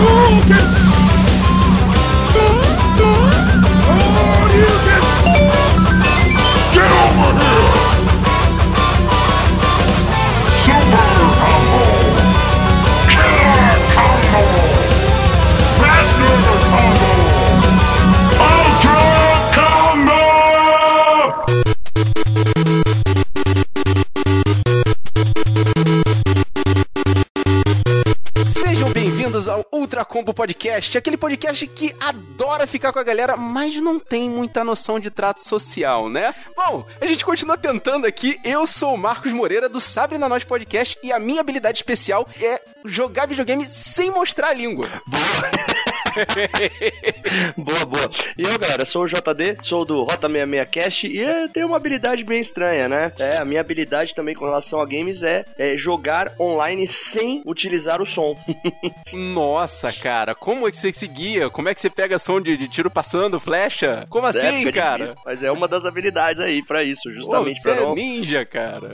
broken Combo Podcast, aquele podcast que adora ficar com a galera, mas não tem muita noção de trato social, né? Bom, a gente continua tentando aqui. Eu sou o Marcos Moreira do Sabre na Nós Podcast e a minha habilidade especial é jogar videogame sem mostrar a língua. boa, boa. E eu, galera, sou o JD, sou do Rota 66 Cast e eu tenho uma habilidade bem estranha, né? É, a minha habilidade também com relação a games é, é jogar online sem utilizar o som. Nossa, cara, como é que você seguia? Como é que você pega som de, de tiro passando, flecha? Como É, assim, cara? difícil, Mas é uma das habilidades aí pra isso, Pô, justamente você pra é ninja, cara.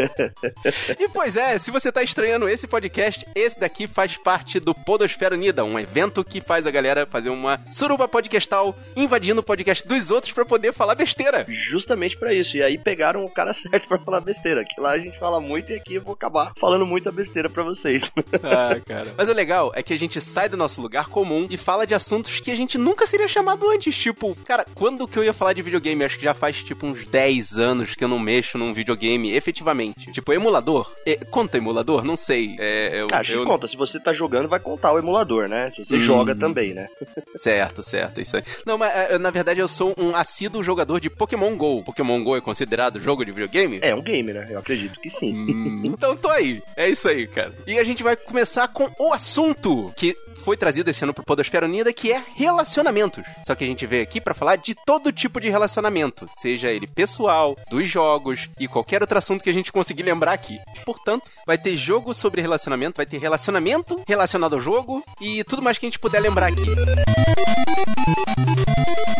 e pois é, se você tá estranhando esse podcast, esse daqui faz parte do Podosfera Unida, um evento que faz a galera fazer uma suruba podcastal invadindo o podcast dos outros pra poder falar besteira. Justamente pra isso. E aí pegaram o cara certo pra falar besteira. Que lá a gente fala muito e aqui eu vou acabar falando muita besteira pra vocês. Ah, cara. Mas o legal é que a gente sai do nosso lugar comum e fala de assuntos que a gente nunca seria chamado antes. Tipo, cara, quando que eu ia falar de videogame? Acho que já faz tipo uns 10 anos que eu não mexo num videogame efetivamente. Tipo, emulador? É, conta emulador? Não sei. É, eu, Cara, eu- que conta. Se você tá jogando, vai contar o emulador, né? Se você Hum. joga também, né? Certo, certo, é isso aí. Não, mas é, na verdade eu sou um assíduo jogador de Pokémon GO. Pokémon GO é considerado jogo de videogame? É um game, né? Eu acredito que sim. Hum, então tô aí. É isso aí, cara. E a gente vai começar com o assunto que foi trazido esse ano pro Podosfera Unida, que é relacionamentos. Só que a gente veio aqui pra falar de todo tipo de relacionamento, seja ele pessoal, dos jogos e qualquer outro assunto que a gente conseguir lembrar aqui. Portanto, vai ter jogo sobre relacionamento, vai ter relacionamento relacionado ao jogo e tudo mais que a gente puder lembrar aqui. Com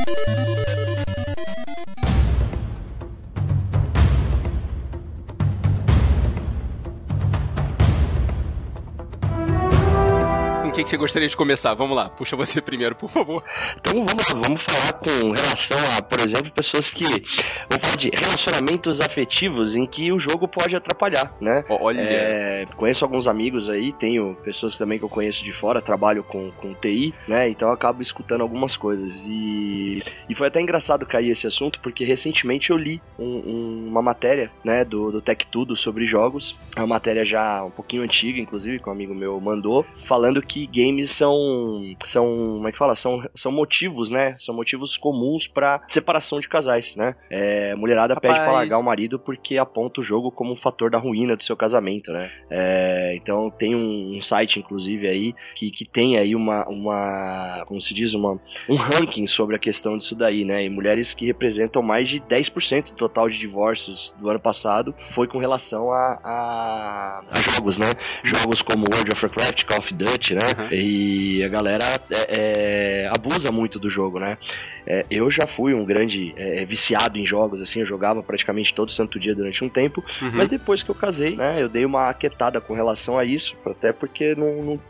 que, que você gostaria de começar? Vamos lá, puxa você primeiro, por favor. Então vamos, vamos falar com relação a, por exemplo, pessoas que. Vamos falar de relacionamentos afetivos em que o jogo pode atrapalhar, né? Olha. É, conheço alguns amigos aí, tenho pessoas também que eu conheço de fora, trabalho com, com TI, né? Então eu acabo escutando algumas coisas. E, e foi até engraçado cair esse assunto, porque recentemente eu li um- um- uma matéria, né, do, do Tech Tudo sobre jogos. É uma matéria já um pouquinho antiga, inclusive, que um amigo meu mandou, falando que games são. são. como é que fala? São, são motivos, né? São motivos comuns pra separação de casais, né? É, mulherada pede pra Rapaz. largar o marido porque aponta o jogo como um fator da ruína do seu casamento, né? É, então tem um, um site, inclusive, aí, que, que tem aí uma, uma. Como se diz? Uma, um ranking sobre a questão disso daí, né? E mulheres que representam mais de 10% do total de divórcios do ano passado foi com relação a, a, a jogos, né? Jogos como World of Warcraft, Call of Duty, né? Uhum. E a galera é, é, abusa muito do jogo, né? É, eu já fui um grande é, viciado em jogos, assim, eu jogava praticamente todo santo dia durante um tempo, Uhum. mas depois que eu casei, né, eu dei uma aquietada com relação a isso, até porque não, não-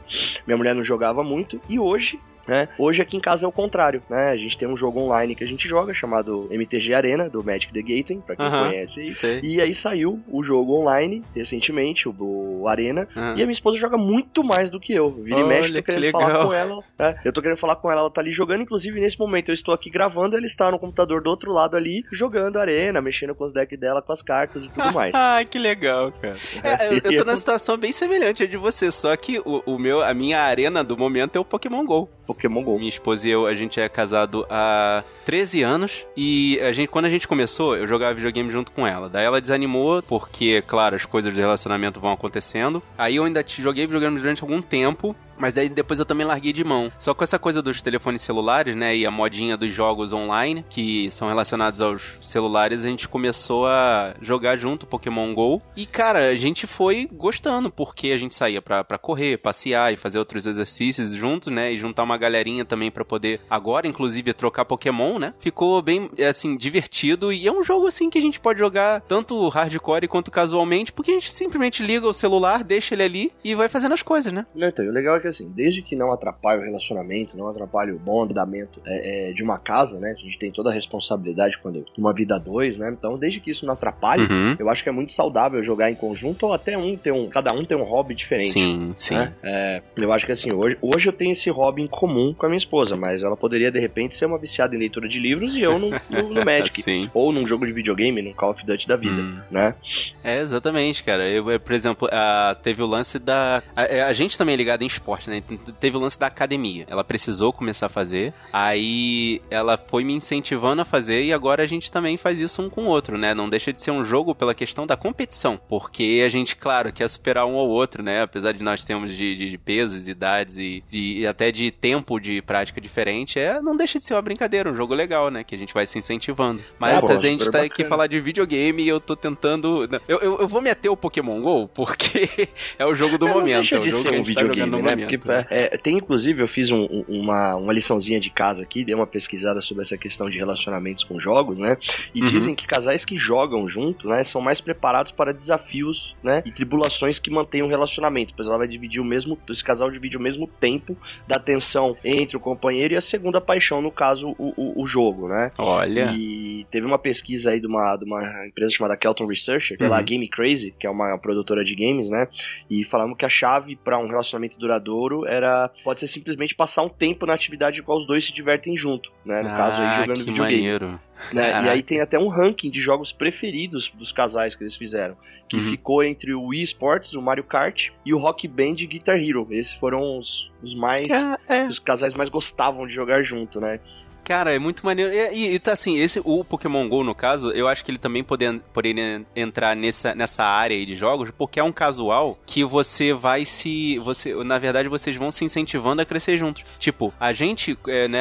minha mulher não jogava muito, e hoje. Né? Hoje aqui em casa é o contrário, né? A gente tem um jogo online que a gente joga chamado MTG Arena do Magic the Gathering, pra quem Aham. conhece aí. Sei. E aí saiu o jogo online recentemente, o, o Arena, Uhum. e a minha esposa joga muito mais do que eu. Vira e mexe, tô querendo que falar com ela. né? Eu tô querendo falar com ela, ela tá ali jogando. Inclusive, nesse momento, eu estou aqui gravando, ela está no computador do outro lado ali, jogando arena, mexendo com os decks dela, com as cartas e tudo mais. Ah, que legal, cara. É, eu, eu tô numa situação bem semelhante à de você, só que o, o meu, a minha arena do momento é o Pokémon GO. Pokémon GO. Minha esposa e eu, a gente é casado há 13 anos e a gente, quando a gente começou, eu jogava videogame junto com ela. Daí ela desanimou, porque, claro, as coisas do relacionamento vão acontecendo. Aí eu ainda joguei videogame durante algum tempo. Mas daí depois eu também larguei de mão. Só com essa coisa dos telefones celulares, né? E a modinha dos jogos online, que são relacionados aos celulares, a gente começou a jogar junto Pokémon GO. E, cara, a gente foi gostando, porque a gente saía pra, pra correr, passear e fazer outros exercícios juntos, né? E juntar uma galerinha também para poder agora, inclusive, trocar Pokémon, né? Ficou bem, assim, divertido e é um jogo, assim, que a gente pode jogar tanto hardcore quanto casualmente, porque a gente simplesmente liga o celular, deixa ele ali e vai fazendo as coisas, né? Então, o legal é que, assim, desde que não atrapalhe o relacionamento, não atrapalhe o bom andamento é, é, de uma casa, né? A gente tem toda a responsabilidade quando uma vida a dois, né? Então, desde que isso não atrapalhe, uhum. eu acho que é muito saudável jogar em conjunto ou até um ter um, cada um tem um hobby diferente. Sim, sim. Né? É, eu acho que assim, hoje, hoje eu tenho esse hobby em comum com a minha esposa, mas ela poderia de repente ser uma viciada em leitura de livros e eu no, no, no Magic. sim. Ou num jogo de videogame, no Call of Duty da vida, hum. né? É, exatamente, cara. Eu, por exemplo, a, teve o lance da. A, é, a, gente também é ligado em esporte, né? Teve o lance da academia. Ela precisou começar a fazer, aí ela foi me incentivando a fazer e agora a gente também faz isso um com o outro, né? Não deixa de ser um jogo pela questão da competição, porque a gente, claro, quer superar um ao outro, né? Apesar de nós termos de, de, de pesos, idades e, de, e até de tempo de prática diferente, é, não deixa de ser uma brincadeira, um jogo legal, né? Que a gente vai se incentivando. Mas é, a gente tá bacana. aqui falar de videogame e eu tô tentando. Eu, eu, eu vou meter o Pokémon GO porque é o jogo do é, momento. é o jogo que a gente um tá jogando no né? momento. Porque, né? é, tem, inclusive, eu fiz um, uma, uma liçãozinha de casa aqui, dei uma pesquisada sobre essa questão de relacionamentos com jogos, né? E uhum. dizem que casais que jogam junto, né, são mais preparados para desafios, né? E tribulações que mantêm um relacionamento. Pois ela vai dividir o mesmo. Esse casal divide o mesmo tempo da tensão entre o companheiro e a segunda paixão, no caso, o, o, o jogo, né? Olha. E teve uma pesquisa aí de uma, de uma empresa chamada Kelton Researcher, que uhum. é uhum. Game Crazy, que é uma produtora de games, né? E falamos que a chave para um relacionamento duradouro era pode ser simplesmente passar um tempo na atividade com os dois se divertem junto, né? No ah, caso aí jogando que videogame. Maneiro. Né? E aí tem até um ranking de jogos preferidos dos casais que eles fizeram, que uhum. ficou entre o Wii Sports, o Mario Kart e o Rock Band e Guitar Hero. Esses foram os, os mais é. os casais mais gostavam de jogar junto, né? Cara, é muito maneiro. E, e, tá assim, esse, o Pokémon GO, no caso, eu acho que ele também poder, poderia entrar nessa, nessa área aí de jogos, porque é um casual que você vai se. você Na verdade, vocês vão se incentivando a crescer juntos. Tipo, a gente é, né,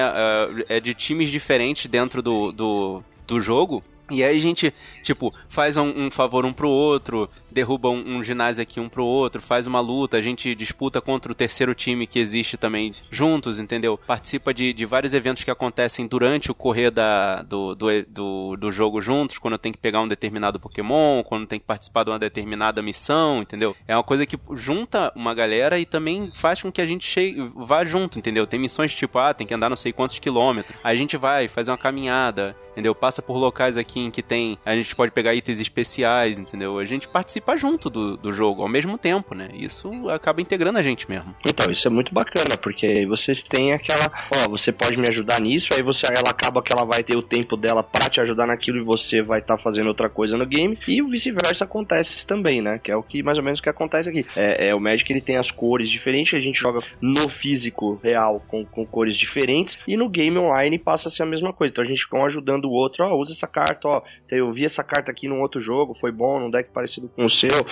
é, é de times diferentes dentro do, do, do jogo. E aí a gente, tipo, faz um, um favor um pro outro, derruba um, um, ginásio aqui um pro outro, faz uma luta, a gente disputa contra o terceiro time que existe também juntos, entendeu? Participa de, de vários eventos que acontecem durante o correr da, do, do, do, do, jogo juntos, quando tem que pegar um determinado Pokémon, quando tem que participar de uma determinada missão, entendeu? É uma coisa que junta uma galera e também faz com que a gente chegue, vá junto, entendeu? Tem missões tipo, ah, tem que andar não sei quantos quilômetros. Aí a gente vai, faz uma caminhada, entendeu? Passa por locais aqui em que tem, a gente pode pegar itens especiais, entendeu? A gente participa participar junto do, do jogo ao mesmo tempo, né? Isso acaba integrando a gente mesmo. Então, isso é muito bacana, porque vocês têm aquela, ó, você pode me ajudar nisso, aí você ela acaba que ela vai ter o tempo dela para te ajudar naquilo e você vai estar tá fazendo outra coisa no game, e o vice-versa acontece também, né? Que é o que mais ou menos que acontece aqui. É, é o Magic ele tem as cores diferentes, a gente joga no físico real com, com cores diferentes, e no game online passa a ser a mesma coisa. Então a gente fica um ajudando o outro, ó, usa essa carta, ó, eu vi essa carta aqui num outro jogo, foi bom, num deck parecido com seu.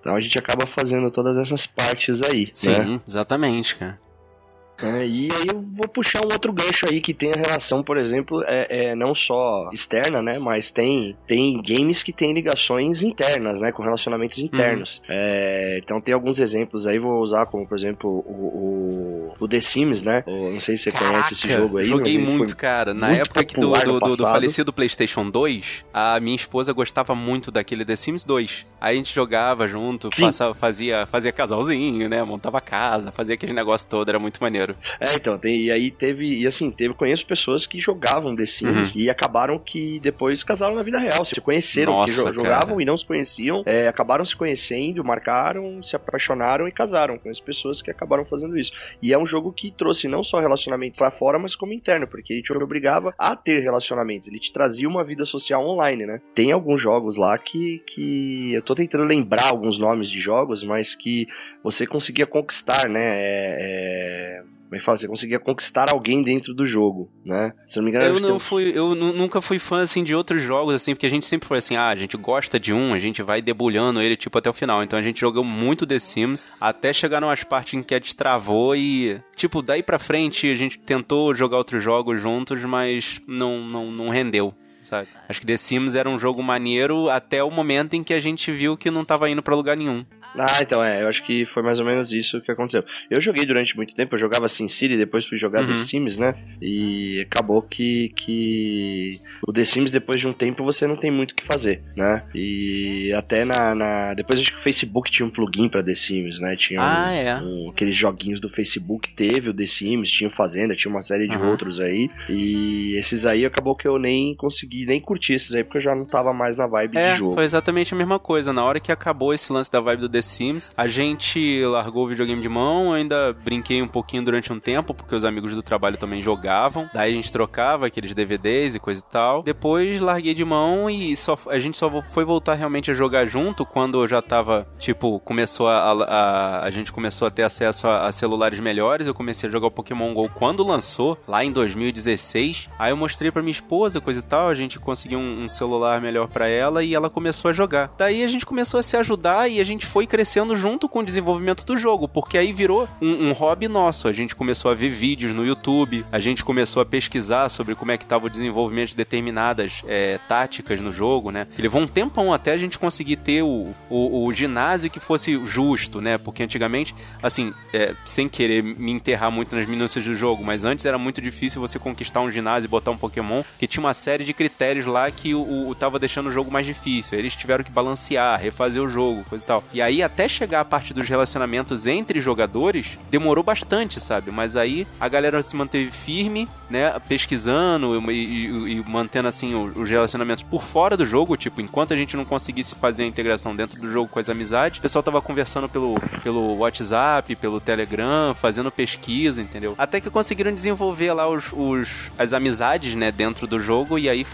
Então a gente acaba fazendo todas essas partes aí. Sim, né? exatamente, cara. É, e aí eu vou puxar um outro gancho aí que tem a relação, por exemplo, é, é, não só externa, né? Mas tem, tem games que têm ligações internas, né? Com relacionamentos internos. Uhum. É, então tem alguns exemplos aí, vou usar como, por exemplo, o, o, o The Sims, né? O, não sei se você Caraca, conhece esse jogo aí. Joguei muito, cara. Na muito época do, do, do, do, falecido PlayStation 2, a minha esposa gostava muito daquele The Sims 2. Aí a gente jogava junto, passava, fazia, fazia casalzinho, né? Montava casa, fazia aquele negócio todo, era muito maneiro. É, então, tem, e aí teve, e assim, teve, conheço pessoas que jogavam The Sims uhum. e acabaram que depois casaram na vida real, se conheceram, Nossa, que jogavam e não se conheciam, é, acabaram se conhecendo, marcaram, se apaixonaram e casaram. Conheço pessoas que acabaram fazendo isso. E é um jogo que trouxe não só relacionamentos lá fora, mas como interno, porque ele te obrigava a ter relacionamentos, ele te trazia uma vida social online, né? Tem alguns jogos lá que, que eu tô tentando lembrar alguns nomes de jogos, mas que você conseguia conquistar, né? É, é como é que fala? Você conseguia conquistar alguém dentro do jogo, né? Se não me engano, eu não fui, eu nunca fui fã assim de outros jogos assim, porque a gente sempre foi assim, ah, a gente gosta de um, a gente vai debulhando ele tipo até o final. Então a gente jogou muito The Sims até chegar numas partes em que a destravou e tipo daí para frente a gente tentou jogar outros jogos juntos, mas não não, não rendeu. Sabe? Acho que The Sims era um jogo maneiro até o momento em que a gente viu que não tava indo para lugar nenhum. Ah, então é, eu acho que foi mais ou menos isso que aconteceu. Eu joguei durante muito tempo, eu jogava SimCity, depois fui jogar uhum. The Sims, né? E acabou que, que o The Sims, depois de um tempo, você não tem muito o que fazer, né? E até na. na... Depois acho que o Facebook tinha um plugin pra The Sims, né? Tinha ah, um, é. Um, aqueles joguinhos do Facebook, teve o The Sims, tinha o Fazenda, tinha uma série de uhum. outros aí. E esses aí acabou que eu nem consegui nem curtir esses aí, porque eu já não tava mais na vibe é, de jogo. Foi exatamente a mesma coisa. Na hora que acabou esse lance da vibe do The Sims, a gente largou o videogame de mão, ainda brinquei um pouquinho durante um tempo, porque os amigos do trabalho também jogavam. Daí a gente trocava aqueles DVDs e coisa e tal. Depois larguei de mão e só, a gente só foi voltar realmente a jogar junto quando eu já tava, tipo, começou a. A, a gente começou a ter acesso a, a, celulares melhores. Eu comecei a jogar o Pokémon GO quando lançou, lá em 2016. Aí eu mostrei pra minha esposa, coisa e tal. A gente conseguiu um, um celular melhor para ela e ela começou a jogar. Daí a gente começou a se ajudar e a gente foi crescendo junto com o desenvolvimento do jogo, porque aí virou um, um hobby nosso. A gente começou a ver vídeos no YouTube, a gente começou a pesquisar sobre como é que estava o desenvolvimento de determinadas é, táticas no jogo, né? E levou um tempão até a gente conseguir ter o, o, o ginásio que fosse justo, né? Porque antigamente, assim, é, sem querer me enterrar muito nas minúcias do jogo, mas antes era muito difícil você conquistar um ginásio e botar um Pokémon, que tinha uma série de critérios lá que o, o tava deixando o jogo mais difícil. Eles tiveram que balancear, refazer o jogo, coisa e tal. E aí, até chegar a parte dos relacionamentos entre jogadores, demorou bastante, sabe? Mas aí a galera se manteve firme, né? Pesquisando e, e, e mantendo, assim, os relacionamentos por fora do jogo. Tipo, enquanto a gente não conseguisse fazer a integração dentro do jogo com as amizades, o pessoal tava conversando pelo, pelo WhatsApp, pelo Telegram, fazendo pesquisa, entendeu? Até que conseguiram desenvolver lá os, os as amizades, né, dentro do jogo, e aí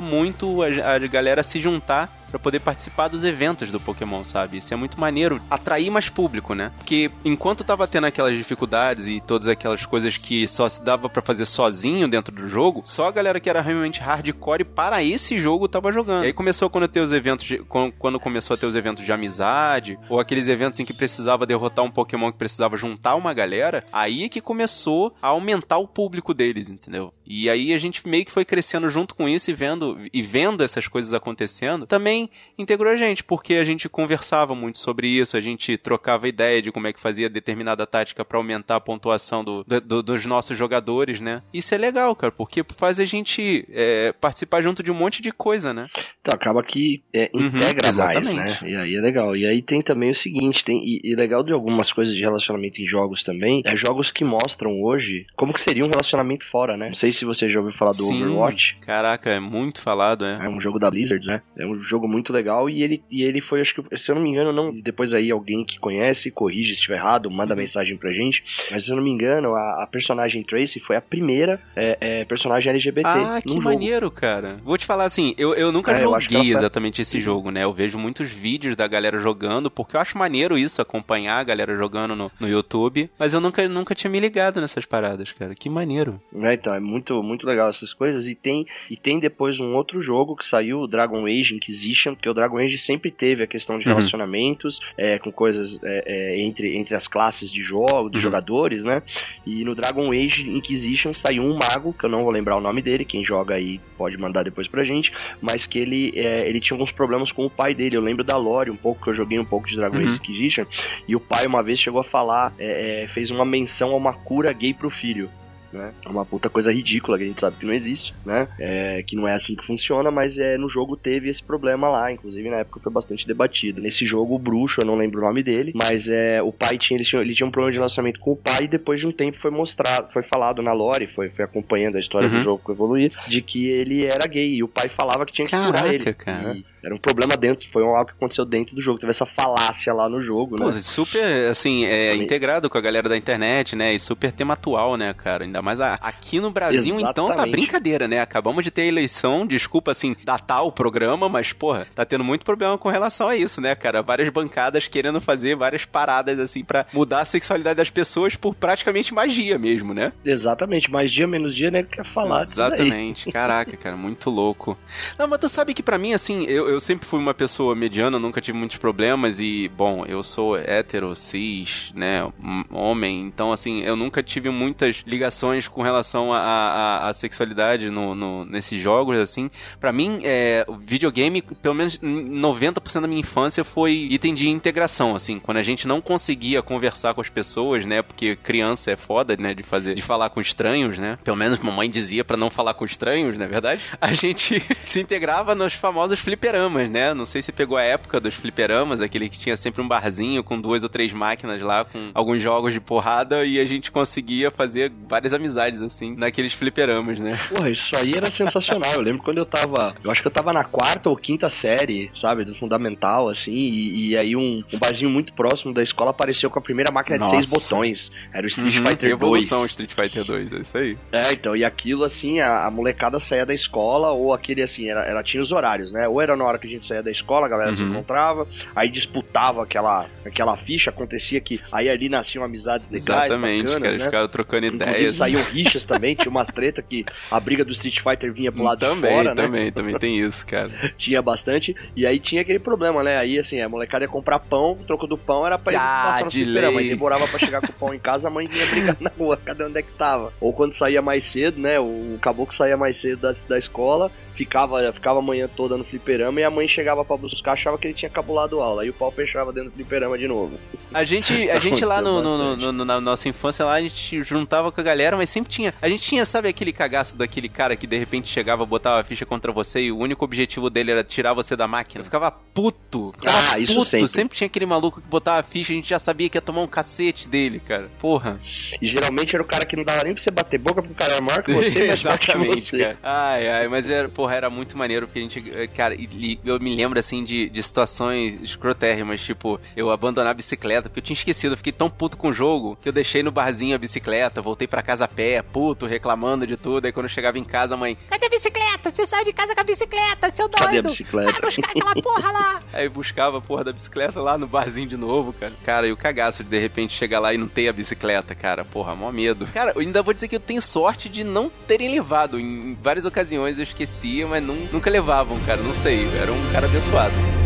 muito a, a galera se juntar para poder participar dos eventos do Pokémon, sabe? Isso é muito maneiro, atrair mais público, né? Porque enquanto tava tendo aquelas dificuldades e todas aquelas coisas que só se dava para fazer sozinho dentro do jogo, só a galera que era realmente hardcore para esse jogo tava jogando. E aí começou quando ter os eventos de, quando começou a ter os eventos de amizade ou aqueles eventos em que precisava derrotar um Pokémon que precisava juntar uma galera, aí é que começou a aumentar o público deles, entendeu? E aí a gente meio que foi crescendo junto com isso e vendo e vendo essas coisas acontecendo. Também integrou a gente, porque a gente conversava muito sobre isso, a gente trocava ideia de como é que fazia determinada tática para aumentar a pontuação do, do, dos nossos jogadores, né? Isso é legal, cara, porque faz a gente é, participar junto de um monte de coisa, né? Então, acaba que é, uhum, integra uhum, mais, né? E aí é legal. E aí tem também o seguinte, tem, e, e, legal de algumas coisas de relacionamento em jogos também, é jogos que mostram hoje como que seria um relacionamento fora, né? Não sei se você já ouviu falar do Sim, Overwatch. Caraca, é muito falado, é. É um jogo da Blizzard, né? É um jogo muito legal e ele, e ele foi, acho que, se eu não me engano, não. Depois aí alguém que conhece, corrige se estiver errado, manda mensagem pra gente. Mas se eu não me engano, a, a personagem Tracy foi a primeira é, é, personagem LGBT. Ah, que jogo. maneiro, cara. Vou te falar assim, eu, eu nunca é, joguei eu exatamente esse jogo, né? Eu vejo muitos vídeos da galera jogando, porque eu acho maneiro isso, acompanhar a galera jogando no, no YouTube. Mas eu nunca, nunca tinha me ligado nessas paradas, cara. Que maneiro. É, então, é muito, muito legal essas coisas. E tem, e tem depois um outro jogo que saiu, o Dragon Age Inquisition porque o Dragon Age sempre teve a questão de uhum. relacionamentos é, com coisas é, é, entre, entre as classes de jogo, dos uhum. jogadores, né? E no Dragon Age Inquisition saiu um mago, que eu não vou lembrar o nome dele, quem joga aí pode mandar depois pra gente, mas que ele, é, ele tinha alguns problemas com o pai dele. Eu lembro da Lore um pouco, que eu joguei um pouco de Dragon uhum. Age Inquisition, e o pai uma vez chegou a falar, é, é, fez uma menção a uma cura gay pro filho né? É uma puta coisa ridícula que a gente sabe que não existe, né? É, que não é assim que funciona, mas é, no jogo teve esse problema lá, inclusive na época foi bastante debatido. Nesse jogo, o bruxo, eu não lembro o nome dele, mas é, o pai tinha ele, tinha, ele tinha um problema de relacionamento com o pai e depois de um tempo foi mostrado, foi falado na lore, foi, foi acompanhando a história uhum. do jogo evoluir, de que ele era gay e o pai falava que tinha que Caraca, curar ele. Cara. E, era um problema dentro, foi algo que aconteceu dentro do jogo. Teve essa falácia lá no jogo, né? Pô, super, assim, é integrado com a galera da internet, né? E super tema atual, né, cara? Ainda mais a, aqui no Brasil, Exatamente. então, tá brincadeira, né? Acabamos de ter a eleição, desculpa, assim, datar o programa, mas, porra, tá tendo muito problema com relação a isso, né, cara? Várias bancadas querendo fazer várias paradas, assim, para mudar a sexualidade das pessoas por praticamente magia mesmo, né? Exatamente, mais dia, menos dia, né? Quer falar Exatamente, caraca, cara, muito louco. Não, mas tu sabe que para mim, assim, eu eu sempre fui uma pessoa mediana, nunca tive muitos problemas e, bom, eu sou hétero, cis, né, homem, então, assim, eu nunca tive muitas ligações com relação à sexualidade no, no, nesses jogos, assim. para mim, é, o videogame, pelo menos 90% da minha infância foi item de integração, assim, quando a gente não conseguia conversar com as pessoas, né, porque criança é foda, né, de fazer, de falar com estranhos, né, pelo menos mamãe dizia para não falar com estranhos, não é verdade? A gente se integrava nos famosos fliperamas, né, não sei se pegou a época dos fliperamas, aquele que tinha sempre um barzinho com duas ou três máquinas lá, com alguns jogos de porrada e a gente conseguia fazer várias amizades, assim, naqueles fliperamas, né? Porra, isso aí era sensacional. Eu lembro quando eu tava. Eu acho que eu tava na quarta ou quinta série, sabe? Do fundamental, assim. E, e aí um, um barzinho muito próximo da escola apareceu com a primeira máquina Nossa. de seis botões. Era o Street uhum, Fighter 2. Evolução Street Fighter 2, é isso aí. É, então. E aquilo, assim, a, a molecada saía da escola, ou aquele, assim, era, ela tinha os horários, né? Ou era na hora que a gente saía da escola, a galera uhum. se encontrava, aí disputava aquela, aquela ficha, acontecia que aí ali nasciam amizades legais. Exatamente, bacanas, que eles né? ficaram trocando Inclusive, ideias. saíam rixas também, tinha umas treta que a briga do Street Fighter vinha pro lado também, de fora, também, né? Também, também tem isso, cara. tinha bastante, e aí tinha aquele problema, né? Aí, assim, a molecada ia comprar pão, o troco do pão era pra ir passar no fliperama. Aí demorava pra chegar com o pão em casa, a mãe vinha brigar na rua, cadê onde é que tava? Ou quando saía mais cedo, né? O caboclo saía mais cedo da, da escola, ficava, ficava a manhã toda no fliperama e a mãe chegava para buscar, achava que ele tinha cabulado aula. Aí o pau fechava dentro do fliperama de novo. A gente, a gente lá no, no, no, no, na nossa infância lá, a gente juntava com a galera, mas sempre tinha. A gente tinha, sabe, aquele cagaço daquele cara que de repente chegava, botava a ficha contra você e o único objetivo dele era tirar você da máquina. Eu ficava puto. Ficava ah, puto. isso sempre. sempre tinha aquele maluco que botava a ficha e a gente já sabia que ia tomar um cacete dele, cara. Porra. E geralmente era o cara que não dava nem pra você bater boca pro cara maior que você, mas Exatamente, você. cara. Ai, ai, mas era, porra, era muito maneiro porque a gente, eh, eu me lembro assim de, de situações escrotérrimas, tipo, eu abandonar a bicicleta, porque eu tinha esquecido, eu fiquei tão puto com o jogo que eu deixei no barzinho a bicicleta, voltei para casa a pé, puto, reclamando de tudo. Aí quando eu chegava em casa, a mãe, cadê a bicicleta? Você saiu de casa com a bicicleta, seu doido. Cadê a bicicleta? Vai buscar aquela porra lá. Aí buscava a porra da bicicleta lá no barzinho de novo, cara. Cara, e o cagaço de de repente chegar lá e não ter a bicicleta, cara. Porra, mó medo. Cara, eu ainda vou dizer que eu tenho sorte de não terem levado. Em várias ocasiões eu esquecia, mas não, nunca levavam, cara. Não sei. Era um cara abençoado.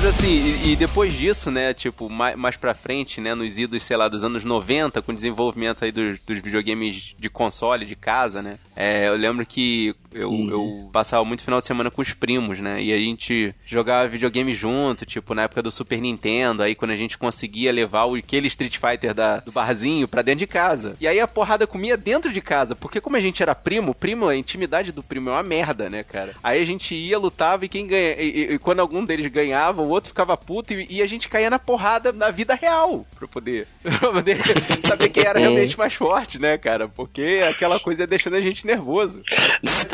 Mas assim, e, e, depois disso, né, tipo, mais, mais pra frente, né, nos idos, sei lá, dos anos 90, com o desenvolvimento aí dos, dos videogames de console, de casa, né, é, eu lembro que eu, uhum. eu passava muito final de semana com os primos, né? E a gente jogava videogame junto, tipo, na época do Super Nintendo, aí quando a gente conseguia levar aquele Street Fighter da, do barzinho pra dentro de casa. E aí a porrada comia dentro de casa, porque como a gente era primo, primo, a intimidade do primo é uma merda, né, cara? Aí a gente ia, lutava e quem ganha. E, e, e quando algum deles ganhava, o outro ficava puto e, e, a gente caía na porrada na vida real pra poder, pra poder saber quem era realmente mais forte, né, cara? Porque aquela coisa ia deixando a gente nervoso.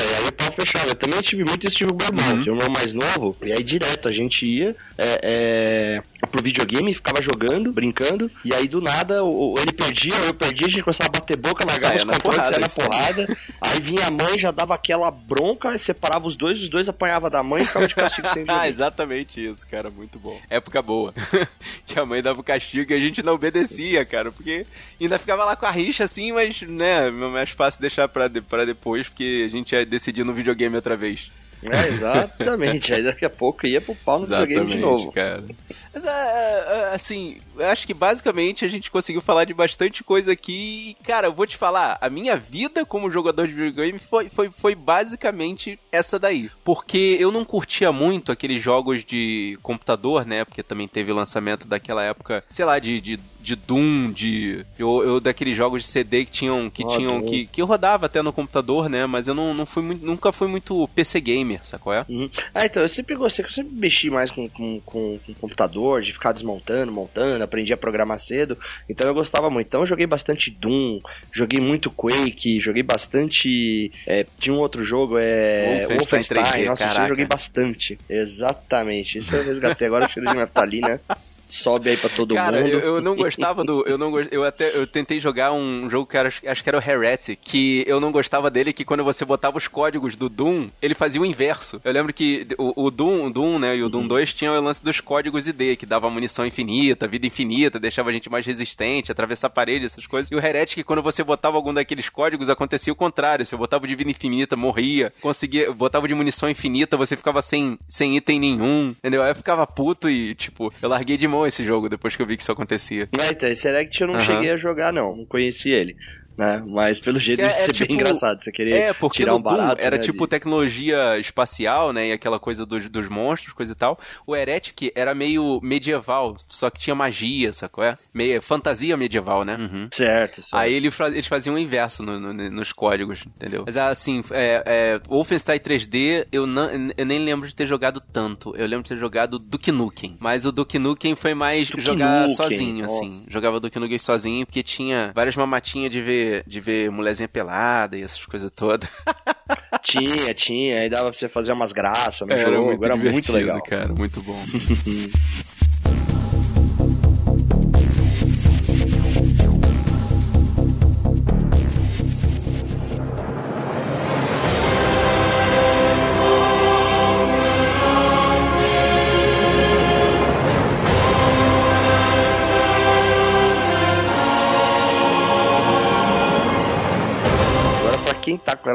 Não, aí o pau fechava. Eu também tive muito esse tipo de irmão. Uhum. Um irmão mais novo, e aí direto a gente ia é, é, pro videogame, ficava jogando, brincando, e aí do nada o, ele perdia, eu perdia, a gente começava a bater boca, largava os controles, saia na porrada. aí vinha a mãe, já dava aquela bronca, separava os dois, os dois apanhavam da mãe e ficava de castigo sem Ah, exatamente isso, cara, muito bom. Época boa. que a mãe dava o castigo e a gente não obedecia, cara, porque ainda ficava lá com a rixa assim, mas, né, é mais fácil deixar pra, de, pra depois, porque a gente ia decidir no videogame outra vez. É, exatamente. Aí daqui a pouco ia pro pau no exatamente, videogame de novo. cara. Mas, é, é, assim, eu acho que basicamente a gente conseguiu falar de bastante coisa aqui. E, cara, eu vou te falar, a minha vida como jogador de videogame foi, foi, foi basicamente essa daí. Porque eu não curtia muito aqueles jogos de computador, né? Porque também teve o lançamento daquela época, sei lá, de, de de Doom, de. Eu, eu daqueles jogos de CD que tinham. que oh, tinham. Que, que eu rodava até no computador, né? Mas eu não, não fui muito, nunca fui muito PC gamer, sacou? É? Uhum. Ah, então, eu sempre gostei, eu sempre mexi mais com, com, com, com computador, de ficar desmontando, montando, aprendi a programar cedo. Então eu gostava muito. Então eu joguei bastante Doom, joguei muito Quake, joguei bastante. É, tinha um outro jogo, é. Wolfenstein, 3D, Nossa, eu joguei bastante. Exatamente. Isso eu resgatei agora, o cheiro de naftalina. sobe aí pra todo Cara, mundo. eu, eu não gostava do. Eu não Eu até eu tentei jogar um jogo que era, acho que era o Heretic, que eu não gostava dele, que quando você botava os códigos do Doom, ele fazia o inverso. Eu lembro que o, o Doom, o Doom, né, e o Doom 2 tinham o lance dos códigos ID, que dava munição infinita, vida infinita, deixava a gente mais resistente, atravessar a parede, essas coisas. E o Heretic, quando você botava algum daqueles códigos, acontecia o contrário. Se eu botava de vida infinita, morria. Conseguia, botava de munição infinita, você ficava sem, sem item nenhum. Entendeu? Aí eu ficava puto e, tipo, eu larguei de mão esse jogo depois que eu vi que isso acontecia. Mas então, esse Elect eu não Aham. cheguei a jogar, não. Não conheci ele. Né? Mas pelo jeito É- deve é ser tipo- bem engraçado. Você querer É, porque tirar um barato. Doom era né, tipo de- tecnologia espacial, né? E aquela coisa dos, dos monstros, coisa e tal. O Heretic era meio medieval, só que tinha magia, sacou? É? Meio fantasia medieval, né? Uhum. Certo, certo. Aí ele eles faziam o inverso no- no- nos códigos, entendeu? Mas assim, é, é, Wolfenstein 3D, eu, não, eu nem lembro de ter jogado tanto. Eu lembro de ter jogado Duke Nukem. Mas o Duke Nukem foi mais Duke jogar Nukem, sozinho, nossa. assim. Jogava Duke Nukem sozinho, porque tinha várias mamatinhas de ver, de ver mulherzinha pelada e essas coisas todas. Tinha, tinha. Aí dava pra você fazer umas graças no jogo. Era muito legal. cara. Muito bom.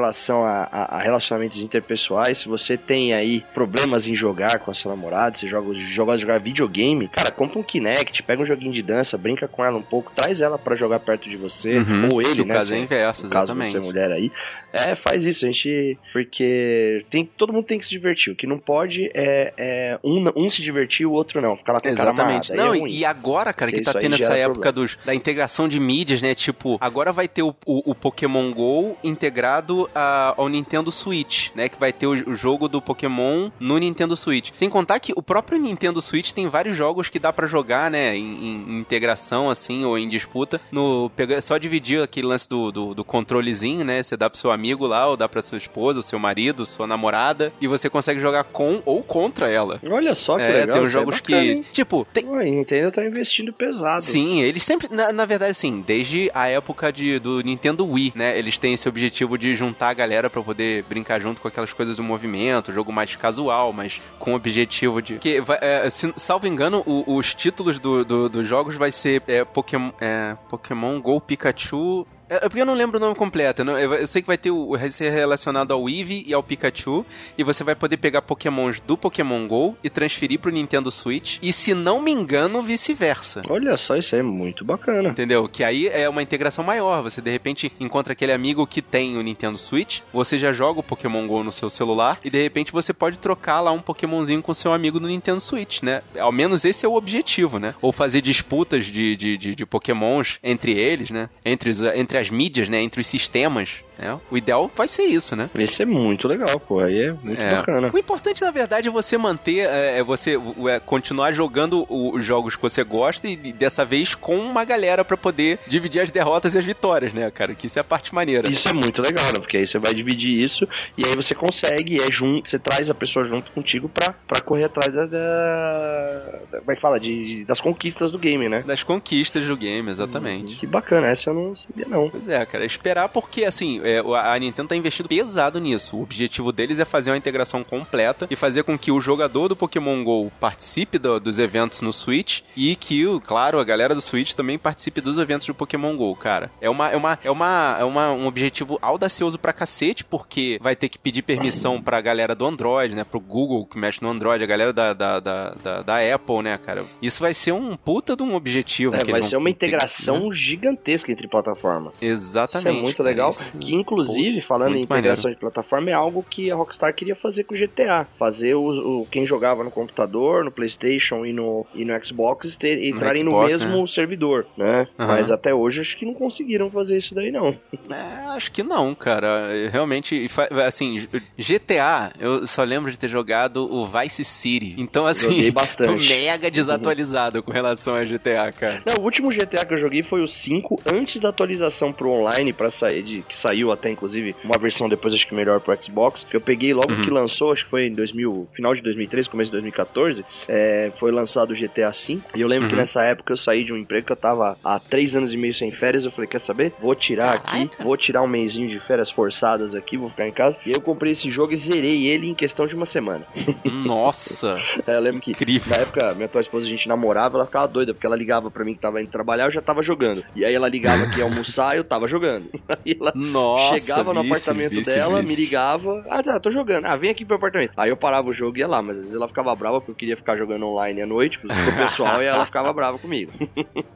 relação a, a- a relacionamentos interpessoais, se você tem aí problemas em jogar com a sua namorada, você joga, joga jogar videogame, cara, compra um Kinect, pega um joguinho de dança, brinca com ela um pouco, traz ela pra jogar perto de você, Uhum. ou ele, Se né? caso é se- inverso, no caso exatamente. você é mulher aí. É, faz isso, a gente. Porque tem, todo mundo tem que se divertir. O que não pode é, é um, um se divertir o outro não. Ficar lá com cara Exatamente. Não, é e- agora, cara, que Isso tá tendo essa gera época dos, da integração de mídias, né? Tipo, agora vai ter o, o, o Pokémon GO integrado a- ao Nintendo Switch, né? Que vai ter o, o jogo do Pokémon no Nintendo Switch. Sem contar que o próprio Nintendo Switch tem vários jogos que dá pra jogar, né? Em, em- integração, assim, ou em disputa. No, é só dividir aquele lance do, do, do controlezinho, né? Você dá pro seu amigo lá, ou dá pra sua esposa, o seu marido, sua namorada, e você consegue jogar com ou contra ela. Olha só que É, legal. tem uns é jogos bacana, que. hein? Tipo, tem, Nintendo tá investindo pesado. Sim, eles sempre, na, na verdade, sim, desde a época de, do Nintendo Wii, né? Eles têm esse objetivo de juntar a galera pra poder brincar junto com aquelas coisas do movimento, jogo mais casual, mas com o objetivo de. Que, é, se- salvo engano, o- os títulos do- do- dos jogos vai ser é, Pokémon, é, Pokémon Go Pikachu. É é porque eu não lembro o nome completo. Eu, não- eu- eu sei que vai ter o, vai ser relacionado ao Eevee e ao Pikachu. E você vai poder pegar Pokémons do Pokémon GO e transferir pro Nintendo Switch. E se não me engano, vice-versa. Olha só, isso é muito bacana. Entendeu? Que aí é uma integração maior. Você de repente encontra aquele amigo que tem o Nintendo Switch, você já joga o Pokémon GO no seu celular e de repente você pode trocar lá um Pokémonzinho com seu amigo no Nintendo Switch, né? Ao menos esse é o objetivo, né? Ou fazer disputas de, de, de, de Pokémons entre eles, né? Entre, entre as mídias, né? Entre os sistemas. Né? O ideal vai ser isso, né? Esse é muito legal, pô. Aí é muito É. bacana. O importante, na verdade, é você manter, é, é você é, continuar jogando os jogos que você gosta e dessa vez com uma galera pra poder dividir as derrotas e as vitórias, né, cara? Que isso é a parte maneira. Isso é muito legal, né? Porque aí você vai dividir isso e aí você consegue, é junto, você traz a pessoa junto contigo pra, pra correr atrás da, da- Como é que fala? De, das conquistas do game, né? Das conquistas do game, exatamente. Que bacana, essa eu não sabia não. Pois é, cara, esperar porque, assim, é, a Nintendo tá investindo pesado nisso. O objetivo deles é fazer uma integração completa e fazer com que o jogador do Pokémon GO participe do- dos eventos no Switch e que, claro, a galera do Switch também participe dos eventos do Pokémon GO, cara. É, uma, é, uma, é, uma, é uma, um objetivo audacioso pra cacete, porque vai ter que pedir permissão pra galera do Android, né, pro Google que mexe no Android, a galera da, da, da, da, da Apple, né, cara. Isso vai ser um puta de um objetivo. É, vai ser uma ter que- integração gigantesca entre plataformas. Exatamente. Isso é muito cara, legal. isso- Que inclusive, falando em muito integração de plataforma, é algo que a Rockstar queria fazer com o GTA. Fazer o, o- quem jogava no computador, no Playstation e no, e no Xbox ter, entrarem no, Xbox, mesmo servidor, né? Aham. Mas até hoje acho que não conseguiram fazer isso daí, não. É, acho que não, cara. Realmente, fa- assim, GTA, eu só lembro de ter jogado o Vice City. Então, assim, tô mega desatualizado com relação a GTA, cara. Não, o último GTA que eu joguei foi o 5, antes da atualização pro online para sair de que saiu saiu até, inclusive, uma versão depois, acho que melhor pro Xbox, que eu peguei logo uhum. que lançou, acho que foi em 2000, final de 2013, começo de 2014, é, foi lançado o GTA V, e eu lembro uhum. que nessa época eu saí de um emprego que eu tava há três anos e meio sem férias, eu falei, quer saber? Vou tirar aqui, vou tirar um mêsinho de férias forçadas aqui, vou ficar em casa, e eu comprei esse jogo e zerei ele em questão de uma semana. Nossa! é, eu lembro que incrível. na época minha atual esposa a gente namorava, ela ficava doida, porque ela ligava para mim que tava indo trabalhar, eu já tava jogando. E aí ela ligava que ia almoçar, eu tava jogando. Aí ela Nossa, chegava no vice, apartamento vice, dela, vice. me ligava, ah, tá, tô jogando. Ah, vem aqui pro apartamento. Aí eu parava o jogo e ia lá, mas às vezes ela ficava brava porque eu queria ficar jogando online à noite com o pessoal e ela ficava brava comigo.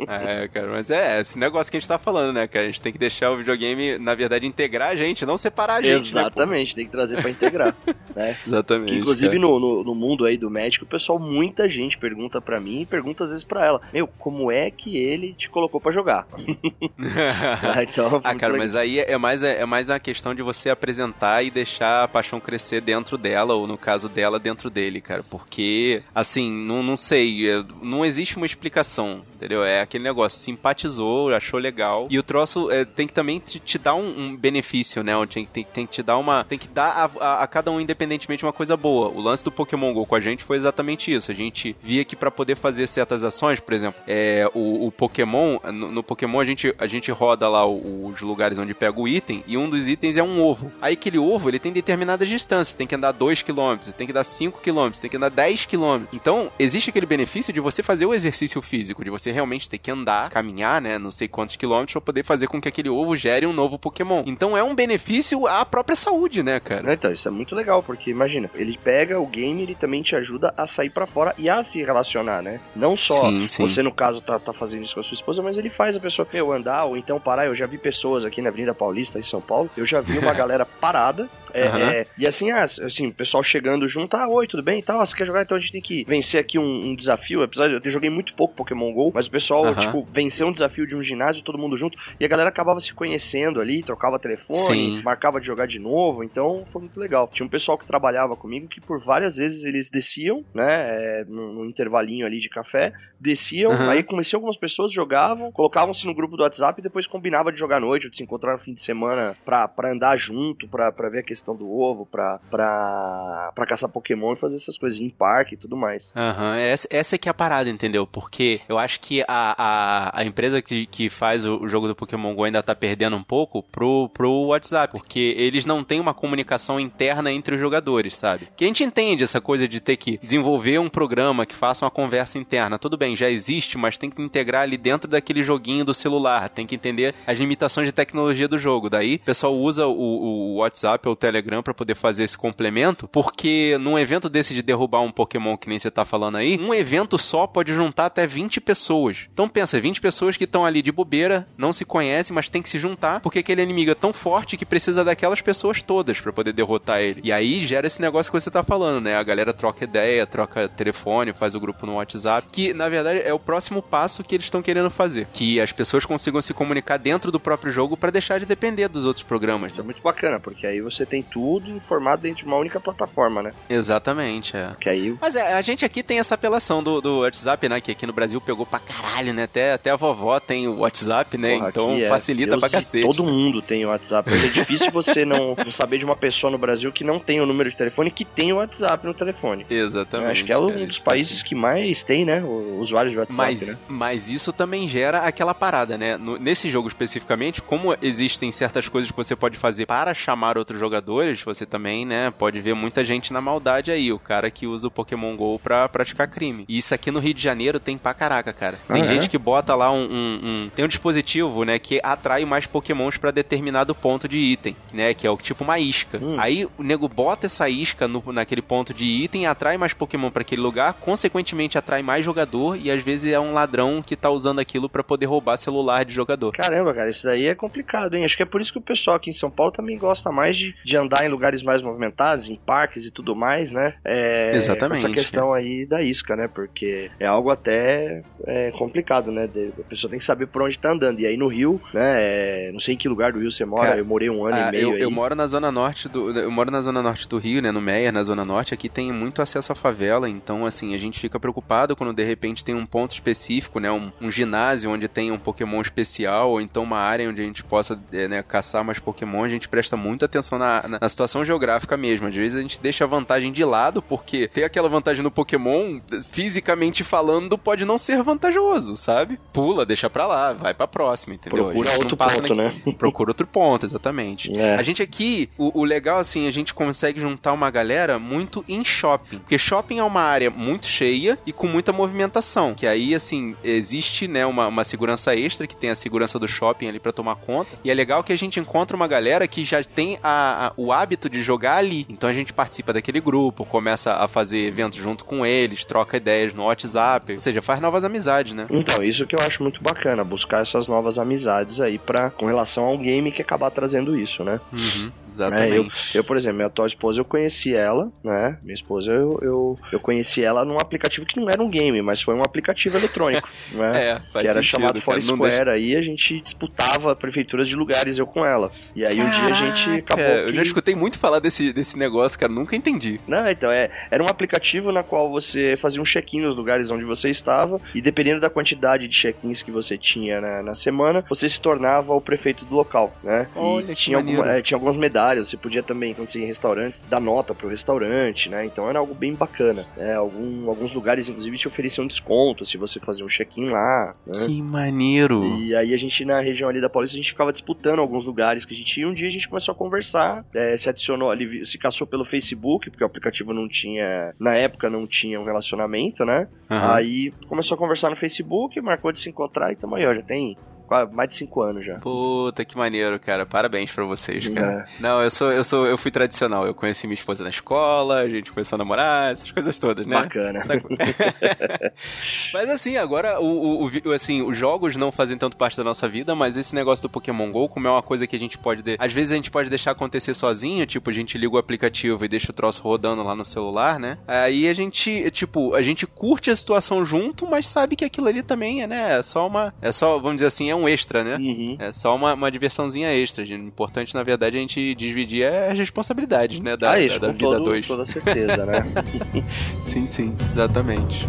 É, cara, mas é esse negócio que a gente tá falando, né, cara? A gente tem que deixar o videogame, na verdade, integrar a gente, não separar a gente, né, Exatamente, né, tem que trazer pra integrar, né? Exatamente. Que, inclusive no, no, no, mundo aí do médico, o pessoal, muita gente pergunta pra mim e pergunta às vezes pra ela, meu, como é que ele te colocou pra jogar? ah, então, ah, cara, mas aí é mais, é, é mais a questão de você apresentar e deixar a paixão crescer dentro dela, ou no caso dela, dentro dele, cara. Porque, assim, não, não sei, é, não existe uma explicação, entendeu? É aquele negócio, simpatizou, achou legal. E o troço é, tem que também te, te dar um, um, benefício, né? Tem, tem, tem que te dar uma. Tem que dar a, a, a, cada um independentemente uma coisa boa. O lance do Pokémon GO com a gente foi exatamente isso. A gente via que para poder fazer certas ações, por exemplo, é, o, o Pokémon, no, no, Pokémon a gente, a gente roda lá os lugares onde pega o item e um dos itens é um ovo. Aí aquele ovo ele tem determinadas distâncias, tem que andar 2 km, tem que dar 5 km, tem que andar 10 km. Então, existe aquele benefício de você fazer o exercício físico, de você realmente ter que andar, caminhar, né, não sei quantos quilômetros para poder fazer com que aquele ovo gere um novo Pokémon. Então é um benefício à própria saúde, né, cara? Então, isso é muito legal, porque imagina, ele pega o game, ele também te ajuda a sair para fora e a se relacionar, né? Não só sim, sim. você, no caso, tá, tá fazendo isso com a sua esposa, mas ele faz a pessoa, eu andar ou então parar. Eu já vi pessoas aqui na Avenida Paulista, em São Paulo, eu já vi uma galera parada é, uhum. é, e assim, ah, assim, o pessoal chegando junto, ah, oi, tudo bem e tal, ah, você quer jogar? Então a gente tem que vencer aqui um, um desafio. Apesar de eu joguei muito pouco Pokémon GO, mas o pessoal, uhum. tipo, venceu um desafio de um ginásio, todo mundo junto, e a galera acabava se conhecendo ali, trocava telefone, Sim. marcava de jogar de novo, então foi muito legal. Tinha um pessoal que trabalhava comigo que por várias vezes eles desciam, né, é, no, no, intervalinho ali de café, desciam, uhum. aí conheciam algumas pessoas, jogavam, colocavam-se no grupo do WhatsApp e depois combinava de jogar à noite, ou de se encontrar no fim de semana pra, pra andar junto, pra, pra ver a questão questão do ovo pra, pra, pra caçar Pokémon e fazer essas coisas em parque e tudo mais. Aham, uhum. essa, essa é que é a parada, entendeu? Porque eu acho que a, a, a empresa que, que faz o, o jogo do Pokémon GO ainda tá perdendo um pouco pro, pro WhatsApp, porque eles não têm uma comunicação interna entre os jogadores, sabe? Que a gente entende essa coisa de ter que desenvolver um programa que faça uma conversa interna. Tudo bem, já existe, mas tem que integrar ali dentro daquele joguinho do celular, tem que entender as limitações de tecnologia do jogo. Daí, o pessoal usa o, o WhatsApp ou o Telegram Telegram para poder fazer esse complemento, porque num evento desse de derrubar um Pokémon que nem você tá falando aí, um evento só pode juntar até 20 pessoas. Então pensa, 20 pessoas que estão ali de bobeira, não se conhecem, mas tem que se juntar, porque aquele inimigo é tão forte que precisa daquelas pessoas todas para poder derrotar ele. E aí gera esse negócio que você tá falando, né? A galera troca ideia, troca telefone, faz o grupo no WhatsApp, que na verdade é o próximo passo que eles estão querendo fazer, que as pessoas consigam se comunicar dentro do próprio jogo para deixar de depender dos outros programas. É muito bacana, porque aí você tem tudo informado dentro de uma única plataforma, né? Exatamente, é. Que aí... Mas é, a gente aqui tem essa apelação do, do WhatsApp, né? Que aqui no Brasil pegou pra caralho, né? Até, até a vovó tem o WhatsApp, né? Porra, então é facilita Deus pra cacete. Todo mundo tem o WhatsApp. é difícil você não, não, saber de uma pessoa no Brasil que não tem o número de telefone que tem o WhatsApp no telefone. Exatamente. acho que é um cara, dos países assim. que mais tem, né? Usuários de WhatsApp, mas, né? Mas isso também gera aquela parada, né? No, nesse jogo especificamente, como existem certas coisas que você pode fazer para chamar outros jogadores, você também, né, pode ver muita gente na maldade aí, o cara que usa o Pokémon GO pra praticar crime. E isso aqui no Rio de Janeiro tem pra caraca, cara. Tem ah, gente que bota lá um, um, um, Tem um dispositivo, né, que atrai mais Pokémons para determinado ponto de item, né, que é o tipo uma isca. Hum. Aí o nego bota essa isca no, naquele ponto de item, atrai mais Pokémon para aquele lugar, consequentemente atrai mais jogador e às vezes é um ladrão que tá usando aquilo para poder roubar celular de jogador. Caramba, cara, isso daí é complicado, hein? Acho que é por isso que o pessoal aqui em São Paulo também gosta mais de, de andar em lugares mais movimentados, em parques e tudo mais, né? É, Exatamente. Essa questão aí da isca, né? Porque é algo até é, complicado, né? A pessoa tem que saber por onde tá andando. E aí no Rio, né? É, não sei em que lugar do Rio você mora, Cara, eu morei um ano ah, e meio. Eu, aí. eu moro na zona norte do. Eu moro na zona norte do Rio, né? No Meier, na zona norte. Aqui tem muito acesso à favela, então assim, a gente fica preocupado quando de repente tem um ponto específico, né? Um, um ginásio onde tem um Pokémon especial, ou então uma área onde a gente possa é, né, caçar mais Pokémon, a gente presta muita atenção na, na, na, situação geográfica mesmo. Às vezes a gente deixa a vantagem de lado, porque ter aquela vantagem no Pokémon, fisicamente falando, pode não ser vantajoso, sabe? Pula, deixa pra lá, vai pra próxima, entendeu? Procura outro ponto, né? Procura outro ponto, exatamente. É. A gente aqui, o, o legal, assim, a gente consegue juntar uma galera muito em shopping. Porque shopping é uma área muito cheia e com muita movimentação. Que aí, assim, existe, né, uma, uma segurança extra, que tem a segurança do shopping ali para tomar conta. E é legal que a gente encontra uma galera que já tem a, a, o hábito de jogar ali. Então a gente participa daquele grupo, começa a fazer eventos junto com eles, troca ideias no WhatsApp. Ou seja, faz novas amizades, né? Então, isso que eu acho muito bacana, buscar essas novas amizades aí para com relação ao game que acabar trazendo isso, né? Uhum. Exatamente. É, eu, eu, por exemplo, minha atual esposa, eu conheci ela, né? Minha esposa, eu, eu, eu conheci ela num aplicativo que não era um game, mas foi um aplicativo eletrônico, né? É, faz que era sentido, chamado Foursquare, deixa... aí a gente disputava prefeituras de lugares, eu com ela. E aí Caraca, um dia a gente acabou Eu que... já escutei muito falar desse, desse negócio, cara, nunca entendi. Não, então, é, era um aplicativo na qual você fazia um check-in nos lugares onde você estava, e dependendo da quantidade de check-ins que você tinha na, na, semana, você se tornava o prefeito do local, né? Olha, e tinha, alguma, é, tinha algumas medalhas, você podia também também, quando você ia em restaurantes, dar nota pro restaurante, né? Então era algo bem bacana. Né? Algum, alguns lugares, inclusive, te ofereciam desconto se você fazia um check-in lá. Né? Que maneiro! E aí a gente, na região ali da Paulista, a gente ficava disputando alguns lugares que a gente ia. Um dia a gente começou a conversar, é, se adicionou ali, se caçou pelo Facebook, porque o aplicativo não tinha, na época não tinha um relacionamento, né? Uhum. Aí começou a conversar no Facebook, marcou de se encontrar e tamo aí, ó, já tem mais de cinco anos já. Puta, que maneiro, cara. Parabéns pra vocês, cara. É. Não, eu sou, eu sou, eu fui tradicional. Eu conheci minha esposa na escola, a gente começou a namorar, essas coisas todas, né? Bacana. mas assim, agora o, o, assim, os jogos não fazem tanto parte da nossa vida, mas esse negócio do Pokémon GO, como é uma coisa que a gente pode. De... Às vezes a gente pode deixar acontecer sozinho, tipo, a gente liga o aplicativo e deixa o troço rodando lá no celular, né? Aí a gente, tipo, a gente curte a situação junto, mas sabe que aquilo ali também é, né? É só uma. É só, vamos dizer assim, é um extra, né? Uhum. É só uma, uma diversãozinha extra. O importante, na verdade, é a gente dividir as responsabilidades, né? Da, ah, isso, da, da vida 2. Com toda certeza, né? sim, sim, exatamente.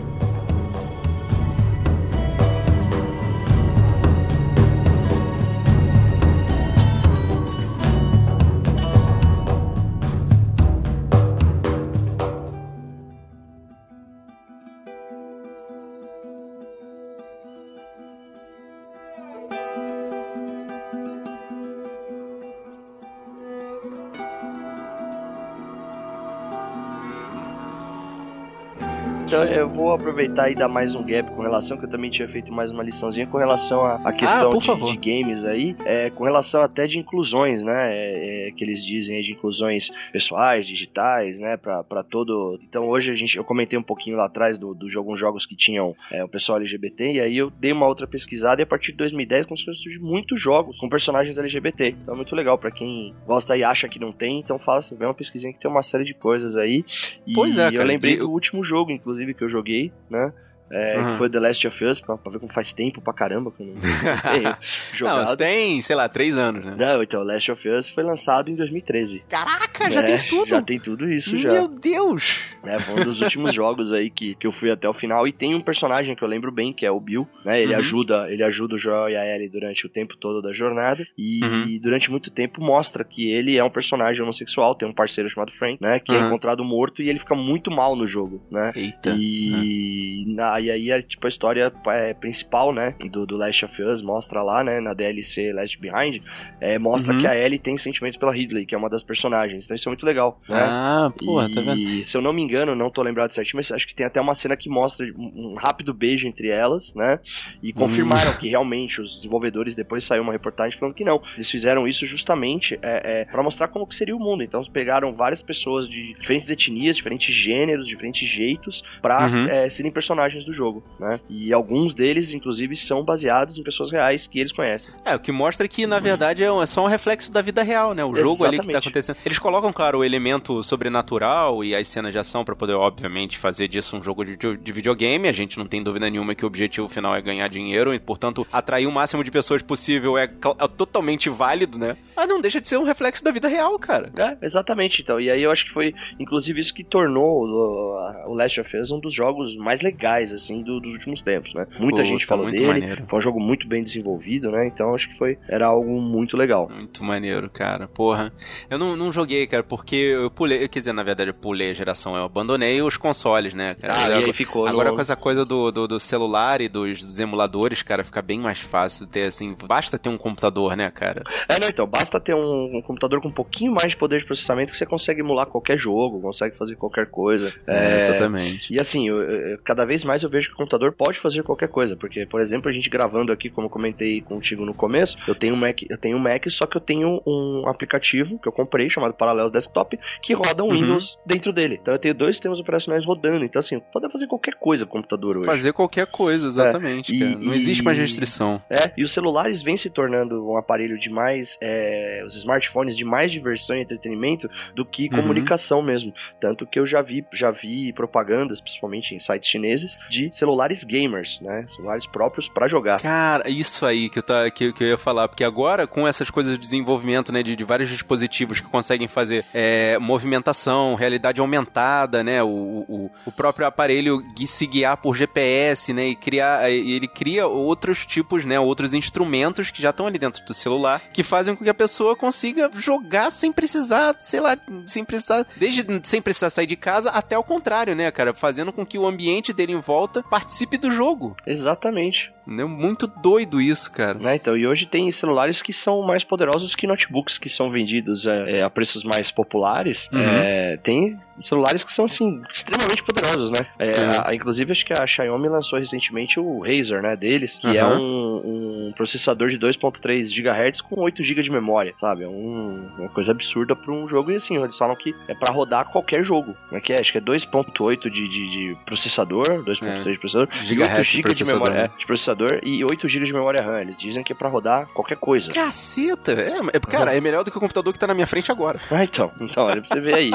Eu aproveitar e dar mais um gap com relação, que eu também tinha feito mais uma liçãozinha com relação à questão ah, de, de, games aí, é, com relação até de inclusões, né? É, é, que eles dizem de inclusões pessoais, digitais, né? Pra, pra todo. Então hoje a gente, eu comentei um pouquinho lá atrás do, do jogo, uns jogos que tinham é, o pessoal LGBT, e aí eu dei uma outra pesquisada e a partir de 2010 começou a surgir muitos jogos com personagens LGBT. Então é muito legal para quem gosta e acha que não tem, então fala vê uma pesquisinha que tem uma série de coisas aí. E pois é, cara, eu lembrei do último jogo, inclusive, que eu joguei, né? É, uhum. que foi The Last of Us, pra, pra, ver como faz tempo pra caramba que eu não jogado. Não, tem, sei lá, três anos, né? Não, então, Last of Us foi lançado em 2013. Caraca, já é, tem tudo? Já tem tudo isso, Meu já. Meu Deus! É, foi um dos últimos jogos aí que, que eu fui até o final. E tem um personagem que eu lembro bem, que é o Bill, né? Ele uhum. ajuda ele ajuda o Joel e a Ellie durante o tempo todo da jornada. E, uhum. durante muito tempo mostra que ele é um personagem homossexual, tem um parceiro chamado Frank, né? Que é uhum. encontrado morto e ele fica muito mal no jogo, né? Eita. E, na, e aí, é, tipo, a história é, principal, né, do, do Last of Us, mostra lá, né, na DLC Last Behind, é, mostra uhum. que a Ellie tem sentimentos pela Ridley, que é uma das personagens. Então isso é muito legal, né? Ah, porra, tá vendo? E se eu não me engano, não tô lembrado certinho, mas acho que tem até uma cena que mostra um, rápido beijo entre elas, né? E confirmaram uhum. que realmente os desenvolvedores depois saiu uma reportagem falando que não. Eles fizeram isso justamente é, é, para mostrar como que seria o mundo. Então eles pegaram várias pessoas de diferentes etnias, diferentes gêneros, diferentes jeitos, pra uhum. é, serem personagens do jogo, né? E alguns deles, inclusive, são baseados em pessoas reais que eles conhecem. É, o que mostra que, na verdade, é, é só um reflexo da vida real, né? O jogo Exatamente. ali que tá acontecendo. Eles colocam, claro, o elemento sobrenatural e as cenas de ação para poder, obviamente, fazer disso um jogo de, de videogame. A gente não tem dúvida nenhuma que o objetivo final é ganhar dinheiro e, portanto, atrair o máximo de pessoas possível é, é totalmente válido, né? Mas não deixa de ser um reflexo da vida real, cara. É, exatamente. Então, e aí eu acho que foi, inclusive, isso que tornou o, o Last of Us um dos jogos mais legais, assim, do, dos últimos tempos, né? Muita Puta, gente falou dele. Maneiro. Foi um jogo muito bem desenvolvido, né? Então acho que foi era algo muito legal. Muito maneiro, cara. Porra. Eu não, não joguei, cara, porque eu pulei, quer dizer, na verdade, eu pulei a geração, eu abandonei os consoles, né, cara? Ah, e aí ficou agora no... com essa coisa do, do, do, celular e dos, dos emuladores, cara, fica bem mais fácil ter, assim, basta ter um computador, né, cara? É, não, então, basta ter um, um computador com um pouquinho mais de poder de processamento que você consegue emular qualquer jogo, consegue fazer qualquer coisa. É, é exatamente. E assim, eu, eu, cada vez mais eu vejo que o computador pode fazer qualquer coisa, porque, por exemplo, a gente gravando aqui, como eu comentei contigo no começo, eu tenho um Mac, eu tenho um Mac, só que eu tenho um aplicativo que eu comprei chamado Parallels Desktop que roda um uhum. Windows dentro dele. Então eu tenho dois sistemas operacionais rodando. Então assim, pode fazer qualquer coisa com o computador hoje. Fazer qualquer coisa, exatamente. É, e, não existe mais restrição. É, e os celulares vêm se tornando um aparelho de mais, é, os smartphones de mais diversão e entretenimento do que uhum. comunicação mesmo. Tanto que eu já vi, já vi propagandas, principalmente em sites chineses, de celulares gamers, né? Celulares próprios para jogar. Cara, isso aí que eu, tá, que, que eu ia falar, porque agora com essas coisas de desenvolvimento, né, de, de vários dispositivos que conseguem fazer é, movimentação, realidade aumentada, né, o, o, o próprio aparelho se guiar por GPS, né, e criar, ele cria outros tipos, né, outros instrumentos que já estão ali dentro do celular, que fazem com que a pessoa consiga jogar sem precisar, sei lá, sem precisar, desde sem precisar sair de casa até o contrário, né, cara, fazendo com que o ambiente dele em volta participe do jogo. Exatamente. É muito doido isso, cara. Né, então, e hoje tem celulares que são mais poderosos que notebooks que são vendidos é, é a preços mais populares. Uhum. É, tem celulares que são, assim, extremamente poderosos, né? É, a, inclusive, acho que a Xiaomi lançou recentemente o Razer, né, deles, que uhum. é um, um, processador de 2.3 GHz com 8 GB de memória, sabe? É um, uma coisa absurda para um jogo, e assim, eles falam que é para rodar qualquer jogo, né? Que é, acho que é 2.8 de, de, de, processador, 2.3 é. de processador, Gigahertz 8 GB de, memória, é, de processador e 8 GB de memória RAM. Eles dizem que é para rodar qualquer coisa. Caceta! É, é, cara, uhum. é melhor do que o computador que tá na minha frente agora. Ah, então. Então, olha pra você ver aí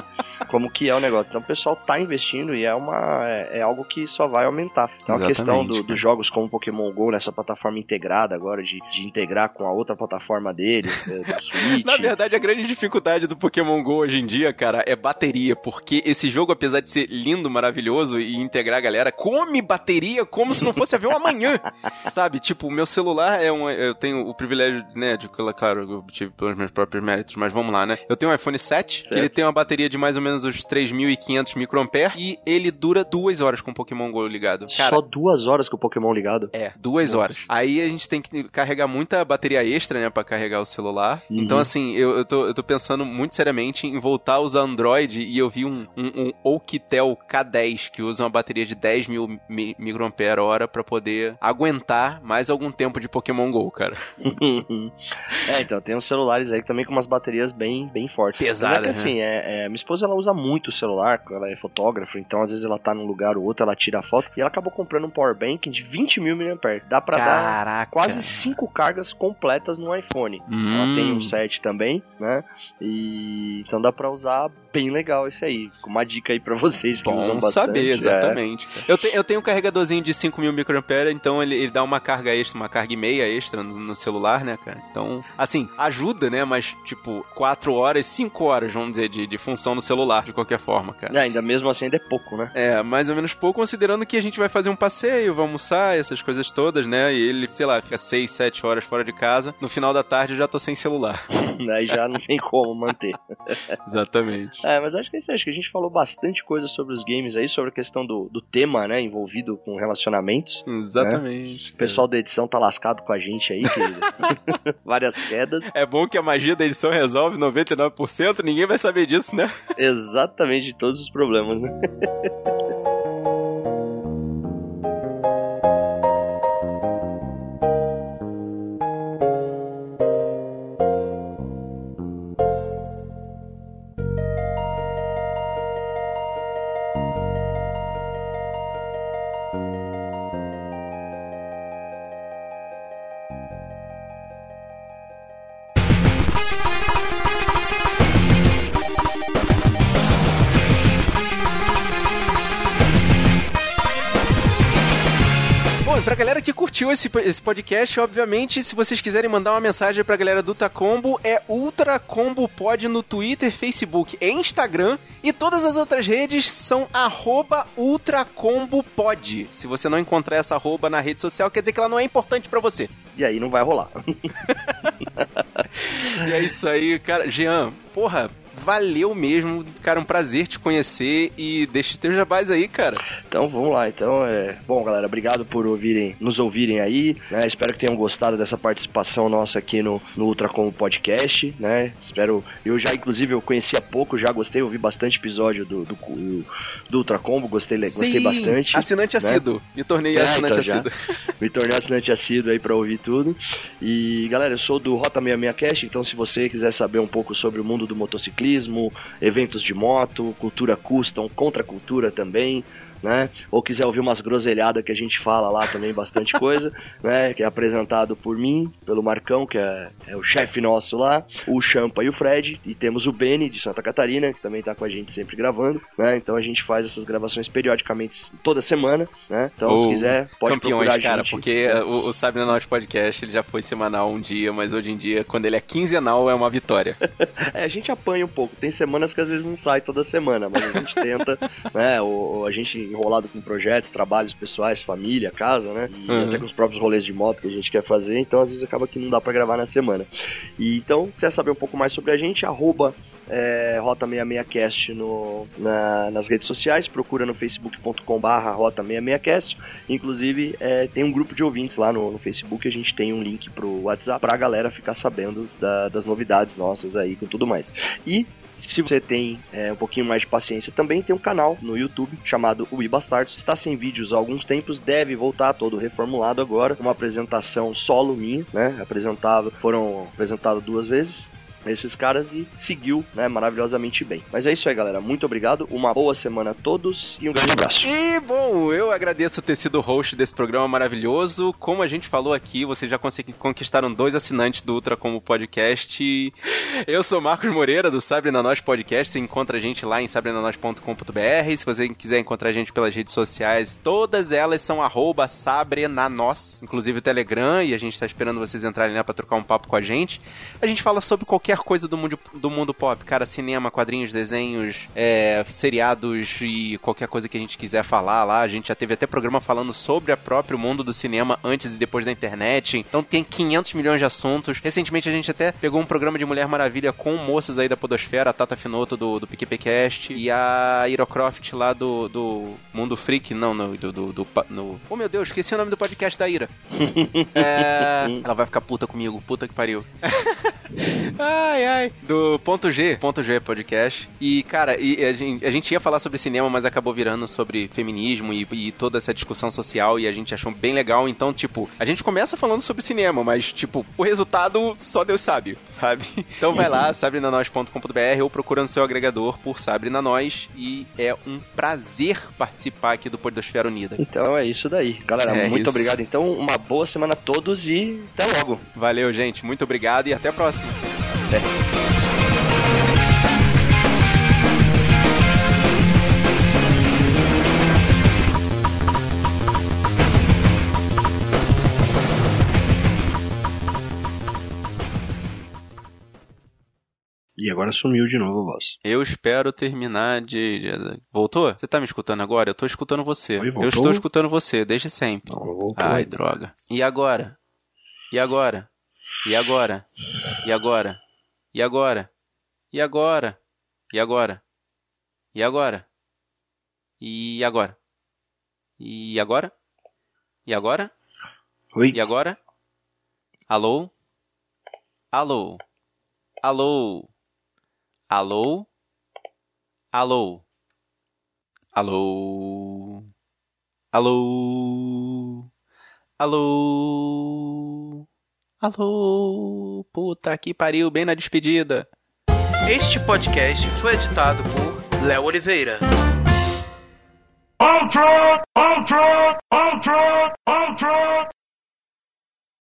como que é o negócio. Então o pessoal tá investindo e é uma é, é algo que só vai aumentar. Então Exatamente, a questão do, dos jogos como Pokémon GO nessa plataforma integrada agora, de, de integrar com a outra plataforma deles, é, do Switch. Na verdade, a grande dificuldade do Pokémon GO hoje em dia, cara, é bateria, porque esse jogo, apesar de ser lindo, maravilhoso e integrar a galera, come bateria como se não fosse haver um amanhã. Sabe? Tipo, o meu celular é um. Eu tenho o privilégio, né, de, claro, eu tive pelos meus próprios méritos, mas vamos lá, né? Eu tenho um iPhone 7, certo. que ele tem uma bateria de mais ou menos os 3.500 microampere e ele dura duas horas com o Pokémon GO ligado. Cara, Só duas horas com o Pokémon ligado? É, duas Nossa. horas. Aí a gente tem que carregar muita bateria extra, né, pra carregar o celular. Uhum. Então, assim, eu, eu, tô, eu tô pensando muito seriamente em voltar a usar Android e eu vi um, um, um Oukitel K10 que usa uma bateria de 10 mil mi microampere hora pra poder aguentar mais algum tempo de Pokémon GO, cara. é, então, tem uns celulares aí também com umas baterias bem, bem fortes. Pesadas, é que, assim, né? é, é, minha esposa, ela usa muito o celular, ela é fotógrafa, então às vezes ela tá num lugar ou outro, ela tira a foto, e ela acabou comprando um power bank de 20 mil mAh. Dá pra Caraca. dar quase 5 cargas completas no iPhone. Hum. Ela tem um 7 também, né? E então dá pra usar bem legal isso aí. Uma dica aí pra vocês que Bom usam bastante. saber, exatamente. É. Eu, te, eu tenho um carregadorzinho de 5 mil mAh, então ele, ele, dá uma carga extra, uma carga e meia extra no, no, celular, né, cara? Então, assim, ajuda, né? Mas, tipo, 4 horas, 5 horas, vamos dizer, de, de função no celular, de qualquer forma, cara. É, ainda mesmo assim ainda é pouco, né? É, mais ou menos pouco, considerando que a gente vai fazer um passeio, vamos almoçar, essas coisas todas, né? E ele, sei lá, fica 6, 7 horas fora de casa. No final da tarde eu já tô sem celular. Aí já não tem como manter. Exatamente. É, mas acho que é isso. Acho que a gente falou bastante coisa sobre os games aí, sobre a questão do, do tema, né? Envolvido com relacionamentos. Né? Exatamente. Né? O pessoal da edição tá lascado com a gente aí, querido. Várias quedas. É bom que a magia da edição resolve 99%, ninguém vai saber disso, né? Exatamente, de todos os problemas, né? esse, esse podcast, obviamente, se vocês quiserem mandar uma mensagem pra galera do Ultra Combo, é Ultra Combo Pod no Twitter, Facebook e Instagram. E todas as outras redes são arroba Ultra Combo Pod. Se você não encontrar essa arroba na rede social, quer dizer que ela não é importante para você. E aí não vai rolar. e é isso aí, cara. Jean, porra, valeu mesmo, cara, um prazer te conhecer e deixa teu jabás aí, cara. Então vamos lá, então é. Bom, galera, obrigado por ouvirem, nos ouvirem aí, né? Espero que tenham gostado dessa participação nossa aqui no, no Ultracom Podcast, né? Espero. Eu já, inclusive, eu conhecia pouco, já gostei, ouvi bastante episódio do, do, do, do Ultracombo, gostei, Sim, gostei bastante. Assinante né? assíduo. Me tornei é, assinante então, assíduo. Me tornei assinante assíduo aí pra ouvir tudo. E, galera, eu sou do Rota 66 Cast, então se você quiser saber um pouco sobre o mundo do motociclismo, eventos de moto, cultura custom, contracultura também né? Ou quiser ouvir umas groselhadas que a gente fala lá também, bastante coisa, né? Que é apresentado por mim, pelo Marcão, que é, é o chefe nosso lá, o Champa e o Fred, e temos o Benny de Santa Catarina, que também tá com a gente sempre gravando, né? Então a gente faz essas gravações periodicamente toda semana, né? Então, se quiser, pode campeões, procurar a cara, gente. porque é, o, o Sabe na Noite Podcast, ele já foi semanal um dia, mas hoje em dia, quando ele é quinzenal, é uma vitória. é, a gente apanha um pouco. Tem semanas que às vezes não sai toda semana, mas a gente tenta, né? Ou, ou a gente enrolado com projetos, trabalhos pessoais, família, casa, né? E uhum. até com os próprios rolês de moto que a gente quer fazer, então às vezes acaba que não dá para gravar na semana. E então, quer saber um pouco mais sobre a gente, arroba é, Rota66Cast no, na, nas redes sociais, procura no facebook.com barra Rota66Cast, inclusive é, tem um grupo de ouvintes lá no, no, Facebook, a gente tem um link pro WhatsApp pra galera ficar sabendo da, das novidades nossas aí com tudo mais. E se você tem é, um pouquinho mais de paciência, também tem um canal no YouTube chamado We Bastardos. Está sem vídeos há alguns tempos, deve voltar todo reformulado agora. Uma apresentação solo minha, né? Apresentado, foram apresentados duas vezes esses caras e seguiu, né, maravilhosamente bem. Mas é isso aí, galera. Muito obrigado, uma boa semana a todos e um grande abraço. E, bom, eu agradeço ter sido host desse programa maravilhoso. Como a gente falou aqui, vocês já conquistaram dois assinantes do Ultra como podcast. Eu sou Marcos Moreira, do Sabre na Nós Podcast. Você encontra a gente lá em sabrenanos.com.br. Se você quiser encontrar a gente pelas redes sociais, todas elas são arroba sabrenanos, inclusive o Telegram, e a gente está esperando vocês entrarem lá para trocar um papo com a gente. A gente fala sobre qualquer coisa do mundo, do mundo pop, cara, cinema, quadrinhos, desenhos, é, seriados e qualquer coisa que a gente quiser falar lá. A gente já teve até programa falando sobre o próprio mundo do cinema antes e depois da internet. Então tem 500 milhões de assuntos. Recentemente a gente até pegou um programa de Mulher Maravilha com moças aí da Podosfera, a Tata Finoto do, do PQPcast e a Irocroft lá do, do Mundo Freak, não, no, do, do, do, no... Oh meu Deus, esqueci o nome do podcast da Ira. é... Ela vai ficar puta comigo, puta que pariu. Ai, ai. Do Ponto G, Ponto G Podcast. E, cara, e a, gente, a gente ia falar sobre cinema, mas acabou virando sobre feminismo e, e, toda essa discussão social e a gente achou bem legal. Então, tipo, a gente começa falando sobre cinema, mas, tipo, o resultado só Deus sabe, sabe? Então vai lá, sabrenanois.com.br ou procura no seu agregador por Sabre na Nós e é um prazer participar aqui do Podosfera Unida. Então é isso daí. Galera, é muito isso. obrigado. Então, uma boa semana a todos e até logo. Valeu, gente. Muito obrigado e até a próxima. Até. E agora sumiu de novo a voz. Eu espero terminar de. de... Voltou? Você tá me escutando agora? Eu tô escutando você. Oi, eu estou escutando você, desde sempre. Não, voltou, Ai, droga. E agora? E agora? E agora? E agora? E agora? E agora? E agora? E agora? E agora? E agora? E agora? Oi. E agora? Alô? Alô? Alô? Alô? Alô? Alô? Alô? Alô? Alô? Puta que pariu, bem na despedida. Este podcast foi editado por Léo Oliveira. Ultra, ultra, ultra, ultra.